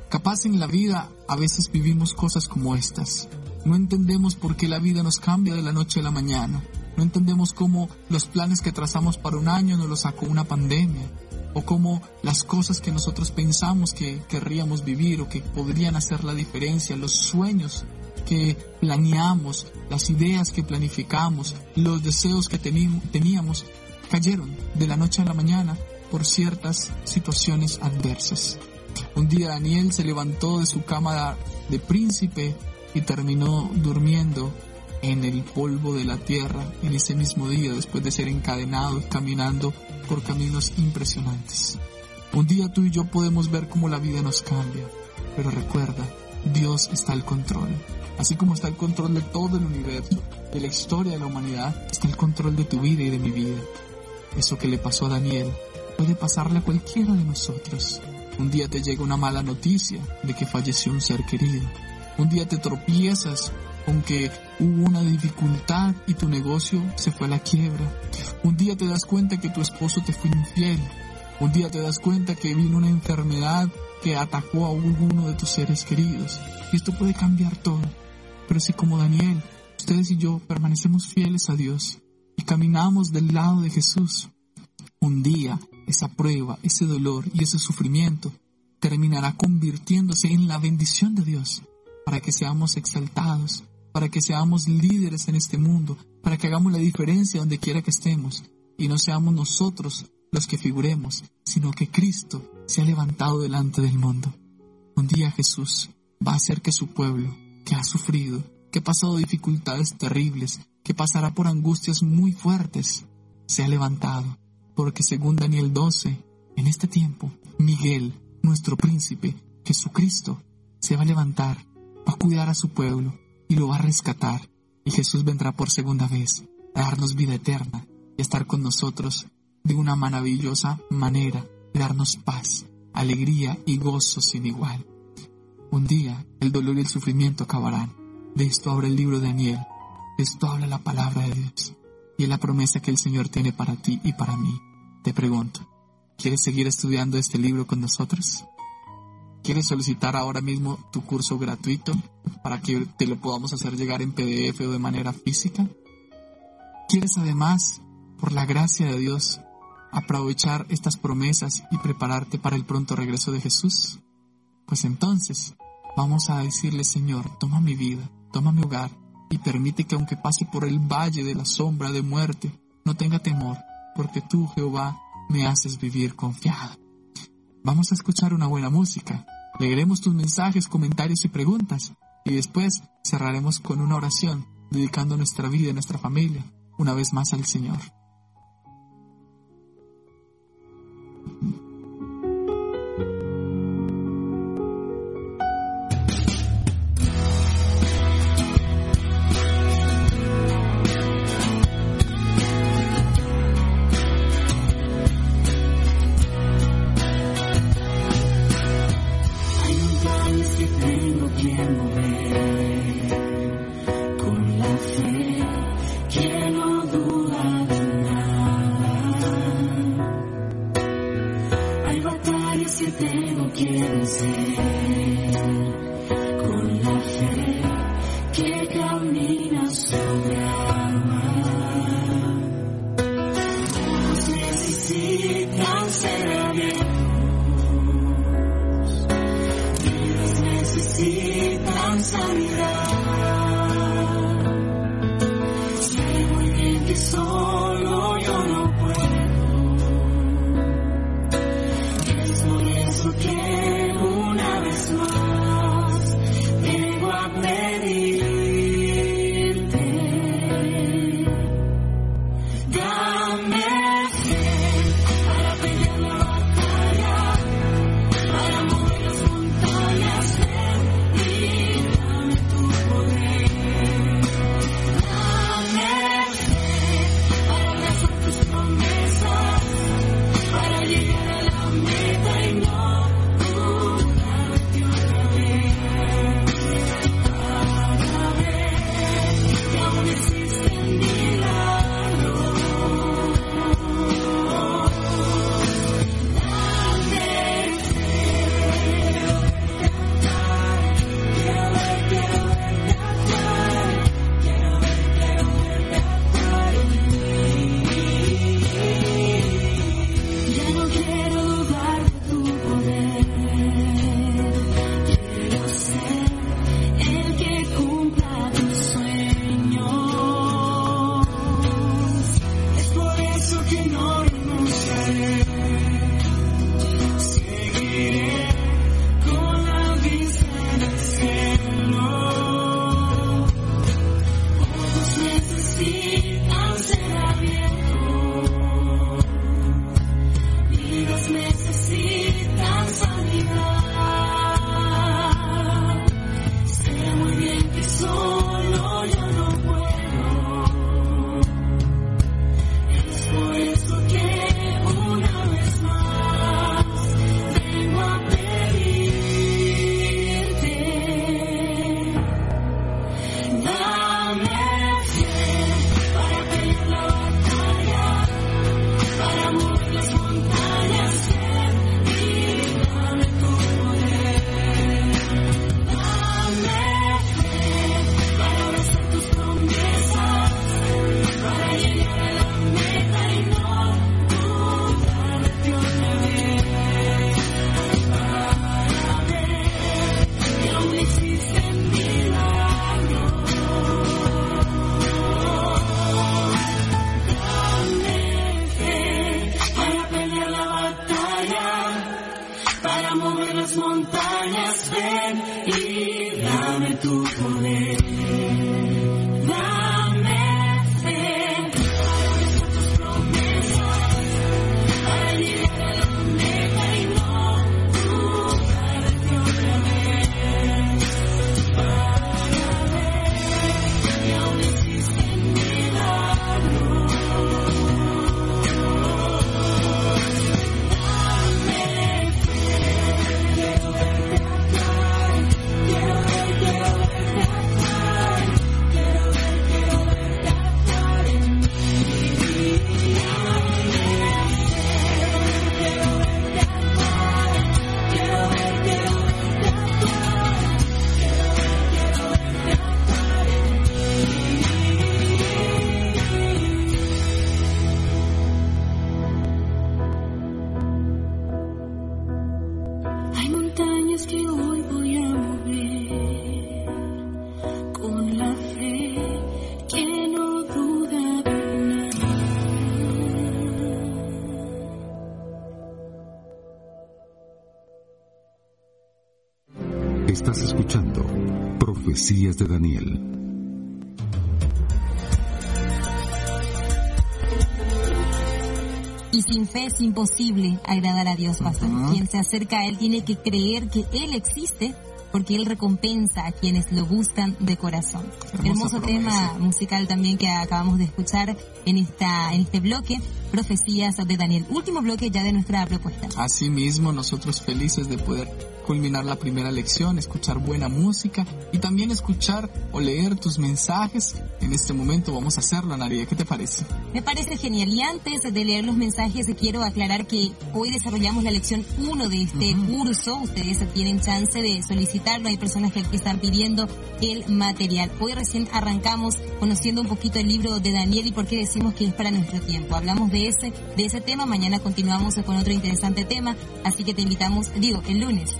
Capaz en la vida a veces vivimos cosas como estas. No entendemos por qué la vida nos cambia de la noche a la mañana. No entendemos cómo los planes que trazamos para un año nos los sacó una pandemia. O cómo las cosas que nosotros pensamos que querríamos vivir o que podrían hacer la diferencia, los sueños que planeamos, las ideas que planificamos, los deseos que teníamos, cayeron de la noche a la mañana por ciertas situaciones adversas. Un día Daniel se levantó de su cama de príncipe y terminó durmiendo en el polvo de la tierra en ese mismo día después de ser encadenado caminando por caminos impresionantes. Un día tú y yo podemos ver cómo la vida nos cambia, pero recuerda, Dios está al control. Así como está el control de todo el universo, de la historia de la humanidad, está el control de tu vida y de mi vida. Eso que le pasó a Daniel puede pasarle a cualquiera de nosotros. Un día te llega una mala noticia de que falleció un ser querido. Un día te tropiezas con que hubo una dificultad y tu negocio se fue a la quiebra. Un día te das cuenta que tu esposo te fue infiel. Un día te das cuenta que vino una enfermedad que atacó a uno de tus seres queridos. Y esto puede cambiar todo. Pero si como Daniel, ustedes y yo permanecemos fieles a Dios y caminamos del lado de Jesús, un día esa prueba, ese dolor y ese sufrimiento terminará convirtiéndose en la bendición de Dios para que seamos exaltados, para que seamos líderes en este mundo, para que hagamos la diferencia donde quiera que estemos y no seamos nosotros los que figuremos, sino que Cristo se ha levantado delante del mundo. Un día Jesús va a hacer que su pueblo, que ha sufrido, que ha pasado dificultades terribles, que pasará por angustias muy fuertes, se ha levantado porque según Daniel 12, en este tiempo, Miguel, nuestro príncipe, Jesucristo, se va a levantar, va a cuidar a su pueblo y lo va a rescatar. Y Jesús vendrá por segunda vez a darnos vida eterna y a estar con nosotros de una maravillosa manera, darnos paz, alegría y gozo sin igual. Un día el dolor y el sufrimiento acabarán. De esto habla el libro de Daniel. De esto habla la palabra de Dios y es la promesa que el Señor tiene para ti y para mí. Te pregunto, ¿quieres seguir estudiando este libro con nosotros? ¿Quieres solicitar ahora mismo tu curso gratuito para que te lo podamos hacer llegar en PDF o de manera física? ¿Quieres además, por la gracia de Dios, aprovechar estas promesas y prepararte para el pronto regreso de Jesús? Pues entonces, vamos a decirle, Señor, toma mi vida, toma mi hogar, y permite que aunque pase por el valle de la sombra de muerte, no tenga temor, porque tú, Jehová, me haces vivir confiado. Vamos a escuchar una buena música, leeremos tus mensajes, comentarios y preguntas, y después cerraremos con una oración, dedicando nuestra vida y nuestra familia una vez más al Señor. begins see. Profecías de Daniel. Y sin fe es imposible agradar a Dios, pastor. Quien se acerca a Él tiene que creer que Él existe porque Él recompensa a quienes lo buscan de corazón. Hermoso tema musical también que acabamos de escuchar en, esta, en este bloque, Profecías de Daniel. Último bloque ya de nuestra propuesta. Asimismo, nosotros felices de poder culminar la primera lección, escuchar buena música y también escuchar o leer tus mensajes. En este momento vamos a hacerlo, Naria. ¿Qué te parece? Me parece genial. Y antes de leer los mensajes, quiero aclarar que hoy desarrollamos la lección 1 de este curso. Ustedes tienen chance de solicitarlo. Hay personas que aquí están pidiendo el material. Hoy recién arrancamos conociendo un poquito el libro de Daniel y por qué decimos que es para nuestro tiempo. Hablamos de ese, de ese tema. Mañana continuamos con otro interesante tema. Así que te invitamos, digo, el lunes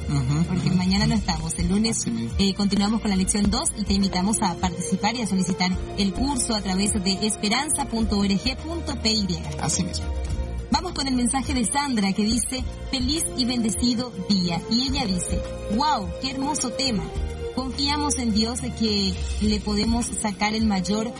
porque mañana no estamos. El lunes eh, continuamos con la lección 2 y te invitamos a participar y a solicitar el curso a través de esperanza.org.py. Así mismo. Vamos con el mensaje de Sandra que dice, feliz y bendecido día. Y ella dice, wow, qué hermoso tema. Confiamos en Dios de que le podemos sacar el mayor,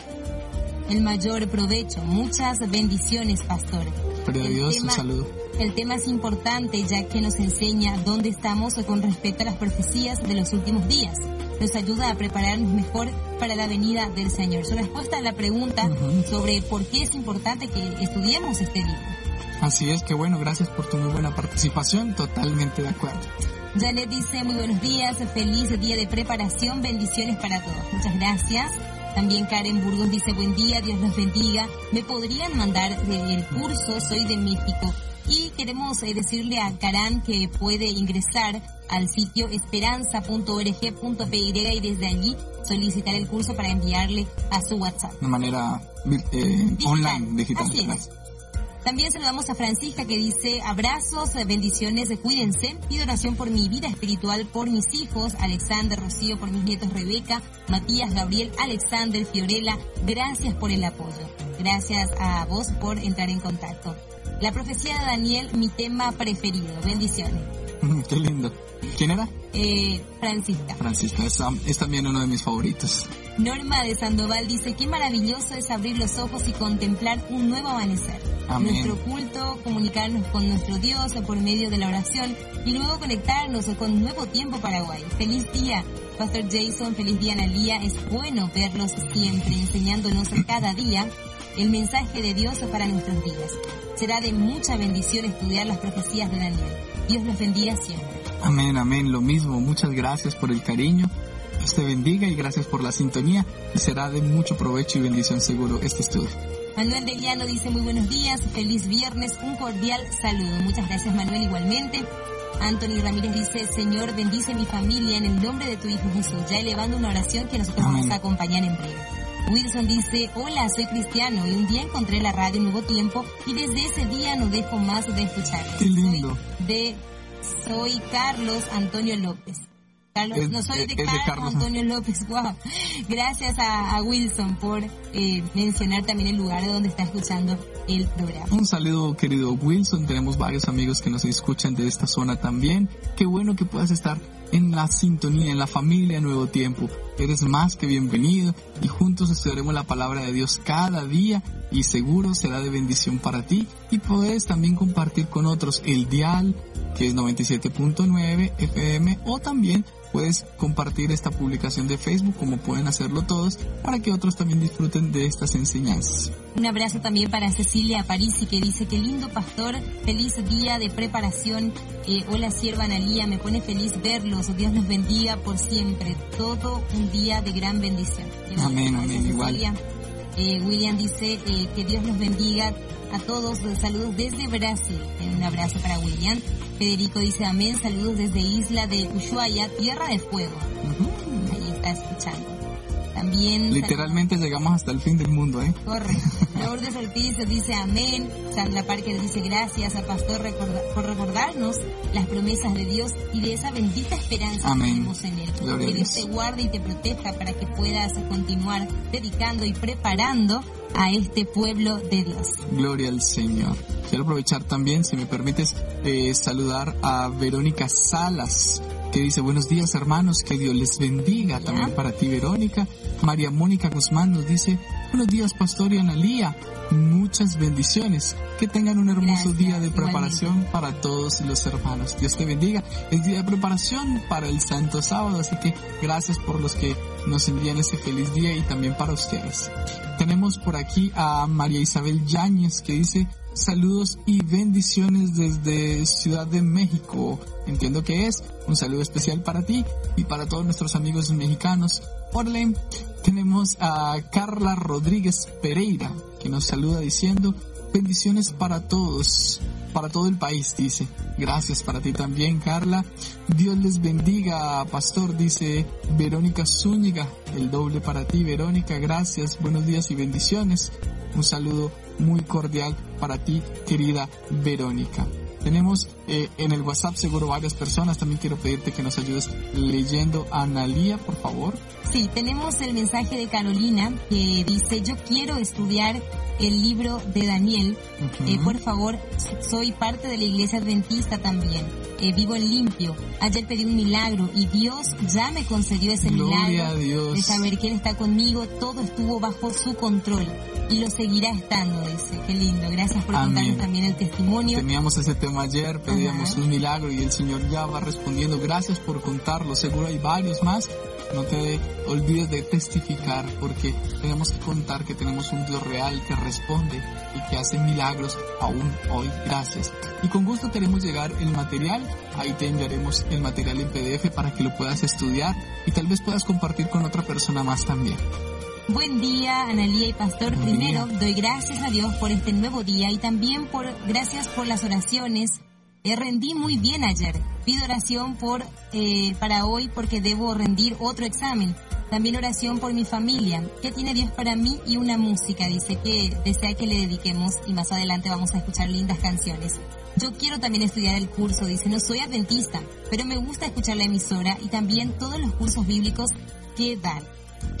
el mayor provecho. Muchas bendiciones, pastor. Pero Dios, un saludo. El tema es importante ya que nos enseña dónde estamos con respecto a las profecías de los últimos días. Nos ayuda a prepararnos mejor para la venida del Señor. Su respuesta a la pregunta sobre por qué es importante que estudiemos este libro. Así es, que bueno, gracias por tu muy buena participación, totalmente de acuerdo. Janet dice muy buenos días, feliz día de preparación, bendiciones para todos. Muchas gracias. También Karen Burgos dice buen día, Dios los bendiga. ¿Me podrían mandar el curso? Soy de México. Y queremos eh, decirle a Karan que puede ingresar al sitio esperanza.org.py y desde allí solicitar el curso para enviarle a su WhatsApp. De manera eh, online, digital. Así es. También saludamos a Francisca que dice abrazos, bendiciones, cuídense. Pido oración por mi vida espiritual, por mis hijos, Alexander, Rocío, por mis nietos Rebeca, Matías, Gabriel, Alexander, Fiorella. Gracias por el apoyo. Gracias a vos por entrar en contacto. La profecía de Daniel, mi tema preferido. Bendiciones. [LAUGHS] Qué lindo. ¿Quién era? Eh, Francisca. Francisca, es, también uno de mis favoritos. Norma de Sandoval dice, qué maravilloso es abrir los ojos y contemplar un nuevo amanecer. Amén. Nuestro culto, comunicarnos con nuestro Dios por medio de la oración y luego conectarnos con Nuevo Tiempo Paraguay. Feliz día, Pastor Jason, feliz día Analia. Es bueno verlos siempre enseñándonos cada día el mensaje de Dios para nuestros días. Será de mucha bendición estudiar las profecías de Daniel. Dios los bendiga siempre. Amén, amén. Lo mismo. Muchas gracias por el cariño. Dios te bendiga y gracias por la sintonía. Será de mucho provecho y bendición seguro este estudio. Manuel de Llano dice muy buenos días, feliz viernes, un cordial saludo. Muchas gracias Manuel igualmente. Anthony Ramírez dice, Señor, bendice mi familia en el nombre de tu Hijo Jesús. Ya elevando una oración que nosotros vamos a acompañar en breve. Wilson dice, hola, soy cristiano y un día encontré la radio Nuevo Tiempo y desde ese día no dejo más de escuchar. Qué lindo. de, soy Carlos Antonio López. Carlos, no soy de, Carlos, Antonio López, [LAUGHS] wow. Gracias a, Wilson por eh, mencionar también el lugar donde está escuchando el programa. Un saludo querido Wilson, tenemos varios amigos que nos escuchan de esta zona también. Qué bueno que puedas estar en la sintonía, en la familia Nuevo Tiempo. Eres más que bienvenido y juntos estudiaremos la palabra de Dios cada día y seguro será de bendición para ti y puedes también compartir con otros el dial que es 97.9 FM o también puedes compartir esta publicación de Facebook como pueden hacerlo todos para que otros también disfruten de estas enseñanzas. Un abrazo también para Cecilia Parisi que dice que lindo pastor, feliz día de preparación. Eh, hola sierva Analía, me pone feliz verlos. Dios los bendiga por siempre. Todo un día de gran bendición. Amén, amén, igual. Eh, William dice eh, que Dios los bendiga a todos. Saludos desde Brasil. Un abrazo para William. Federico dice amén. Saludos desde Isla de Ushuaia, Tierra de Fuego. Ahí está escuchando. También. Literalmente llegamos hasta el fin del mundo, ¿eh? Corre. [LAUGHS] Lourdes Ortiz dice amén. Sandra Parker dice gracias al pastor por recordarnos las promesas de Dios y de esa bendita esperanza que tenemos en él. que Dios te guarde y te proteja para que puedas continuar dedicando y preparando a este pueblo de Dios. Gloria al Señor. Quiero aprovechar también, si me permites, eh, saludar a Verónica Salas que dice buenos días hermanos, que Dios les bendiga. También para ti Verónica. María Mónica Guzmán nos dice buenos días Pastor y Analía. Muchas bendiciones. Que tengan un hermoso día de preparación para todos los hermanos. Dios te bendiga. Es día de preparación para el Santo Sábado, así que gracias por los que nos envían este feliz día y también para ustedes. Tenemos por aquí a María Isabel Yáñez que dice saludos y bendiciones desde Ciudad de México. Entiendo que es un saludo especial para ti y para todos nuestros amigos mexicanos. Orle, tenemos a Carla Rodríguez Pereira que nos saluda diciendo bendiciones para todos, para todo el país, dice. Gracias para ti también, Carla. Dios les bendiga, pastor, dice Verónica Zúñiga. El doble para ti, Verónica. Gracias, buenos días y bendiciones. Un saludo muy cordial para ti, querida Verónica. Tenemos eh, en el WhatsApp seguro varias personas. También quiero pedirte que nos ayudes leyendo Analía, por favor. Sí, tenemos el mensaje de Carolina que dice, yo quiero estudiar el libro de Daniel. Eh, por favor, soy parte de la iglesia adventista también. Eh, vivo en limpio. Ayer pedí un milagro y Dios ya me concedió ese Gloria milagro a Dios. de saber que Él está conmigo. Todo estuvo bajo su control y lo seguirá estando, dice. Qué lindo. Gracias por Amén. contarnos también el testimonio. Teníamos ese tema ayer, pedíamos Ajá. un milagro y el Señor ya va respondiendo. Gracias por contarlo. Seguro hay varios más. No te olvides de testificar porque tenemos que contar que tenemos un Dios real que responde y que hace milagros aún hoy. Gracias. Y con gusto queremos llegar el material. Ahí te enviaremos el material en PDF para que lo puedas estudiar y tal vez puedas compartir con otra persona más también. Buen día, Analía y Pastor. Buen Primero, día. doy gracias a Dios por este nuevo día y también por gracias por las oraciones. Eh, rendí muy bien ayer. Pido oración por eh, para hoy porque debo rendir otro examen. También oración por mi familia. ¿Qué tiene Dios para mí? Y una música, dice que desea que le dediquemos y más adelante vamos a escuchar lindas canciones. Yo quiero también estudiar el curso, dice, no soy adventista, pero me gusta escuchar la emisora y también todos los cursos bíblicos que dan.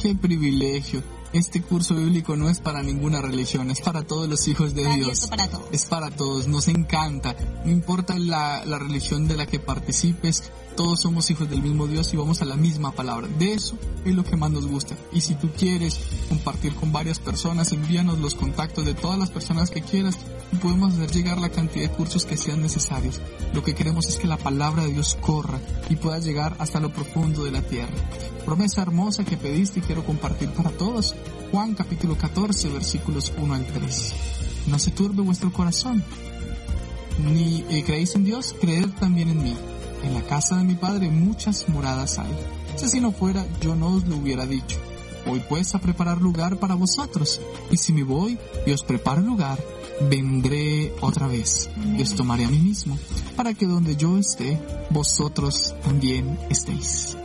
Qué privilegio. Este curso bíblico no es para ninguna religión, es para todos los hijos de Está Dios. abierto para todos. Es para todos, nos encanta. No importa la, la religión de la que participes, todos somos hijos del mismo Dios y vamos a la misma palabra. De eso es lo que más nos gusta. Y si tú quieres compartir con varias personas, envíanos los contactos de todas las personas que quieras y podemos hacer llegar la cantidad de cursos que sean necesarios. Lo que queremos es que la palabra de Dios corra y pueda llegar hasta lo profundo de la tierra. Promesa hermosa que pediste y quiero compartir para todos. Juan capítulo 14 versículos 1 al 3. No se turbe vuestro corazón. Ni eh, creéis en Dios, creed también en mí. En la casa de mi Padre muchas moradas hay. Si así no fuera, yo no os lo hubiera dicho. Voy pues a preparar lugar para vosotros. Y si me voy y os preparo lugar, vendré otra vez y os tomaré a mí mismo, para que donde yo esté, vosotros también estéis.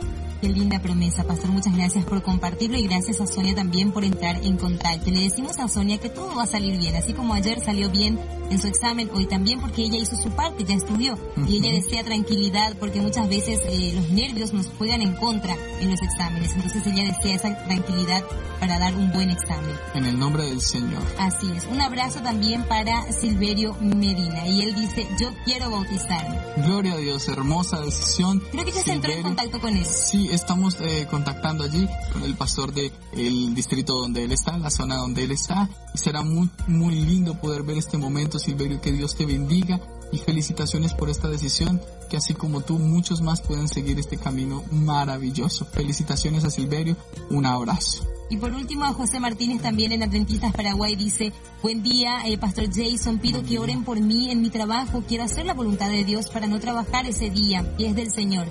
Qué linda promesa, Pastor. Muchas gracias por compartirlo y gracias a Sonia también por entrar en contacto. Le decimos a Sonia que todo va a salir bien, así como ayer salió bien en su examen, hoy también porque ella hizo su parte, ya estudió y ella desea tranquilidad porque muchas veces eh, los nervios nos juegan en contra en los exámenes. Entonces ella desea esa tranquilidad para dar un buen examen. En el nombre del Señor. Así es. Un abrazo también para Silverio Medina y él dice, yo quiero bautizarme. Gloria a Dios, hermosa decisión. Creo que ya se entró en contacto con él. Sí, estamos eh, contactando allí con el pastor del el distrito donde él está, la zona donde él está. Y será muy, muy lindo poder ver este momento, Silverio, que Dios te bendiga y felicitaciones por esta decisión, que así como tú, muchos más pueden seguir este camino maravilloso. Felicitaciones a Silverio, un abrazo. Y por último, a José Martínez también en Adventistas Paraguay dice, buen día, eh, Pastor Jason, pido que oren por mí en mi trabajo, quiero hacer la voluntad de Dios para no trabajar ese día, y es del Señor.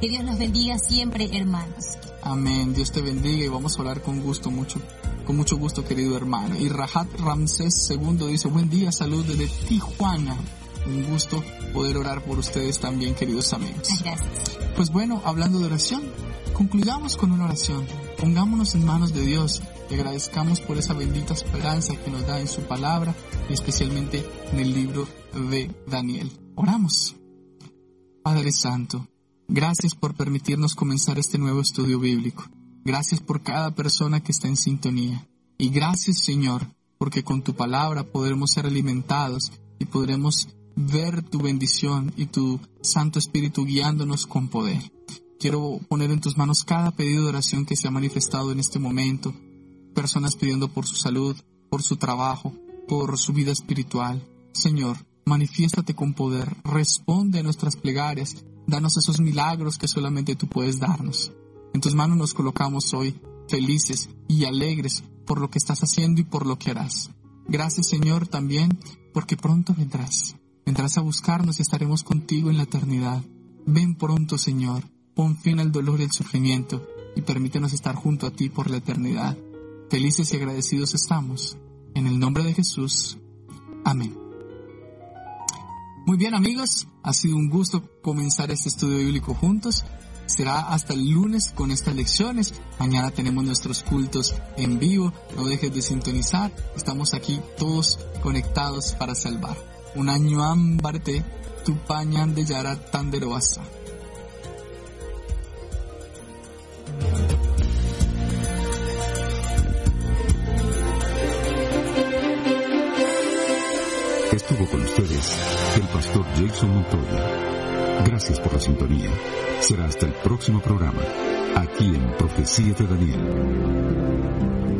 Que Dios los bendiga siempre, hermanos. Amén. Dios te bendiga y vamos a orar con gusto, mucho, con mucho gusto, querido hermano. Y Rahat Ramsés II dice, buen día, salud desde Tijuana. Un gusto poder orar por ustedes también, queridos amigos. Gracias. Pues bueno, hablando de oración, concluyamos con una oración. Pongámonos en manos de Dios y agradezcamos por esa bendita esperanza que nos da en su palabra y especialmente en el libro de Daniel. Oramos. Padre Santo, gracias por permitirnos comenzar este nuevo estudio bíblico. Gracias por cada persona que está en sintonía. Y gracias Señor, porque con tu palabra podremos ser alimentados y podremos ver tu bendición y tu Santo Espíritu guiándonos con poder. Quiero poner en tus manos cada pedido de oración que se ha manifestado en este momento. Personas pidiendo por su salud, por su trabajo, por su vida espiritual. Señor, manifiéstate con poder, responde a nuestras plegarias, danos esos milagros que solamente tú puedes darnos. En tus manos nos colocamos hoy, felices y alegres por lo que estás haciendo y por lo que harás. Gracias Señor también porque pronto vendrás. Vendrás a buscarnos y estaremos contigo en la eternidad. Ven pronto Señor, pon fin al dolor y al sufrimiento y permítenos estar junto a ti por la eternidad. Felices y agradecidos estamos. En el nombre de Jesús. Amén. Muy bien amigos, ha sido un gusto comenzar este estudio bíblico juntos será hasta el lunes con estas lecciones. Mañana tenemos nuestros cultos en vivo. No dejes de sintonizar. Estamos aquí todos conectados para salvar. Un año ámbarte, tu pañan de yara tanderoasa. Estuvo con ustedes el pastor Jason Montoya. Gracias por la sintonía. Será hasta el próximo programa, aquí en Profecía de Daniel.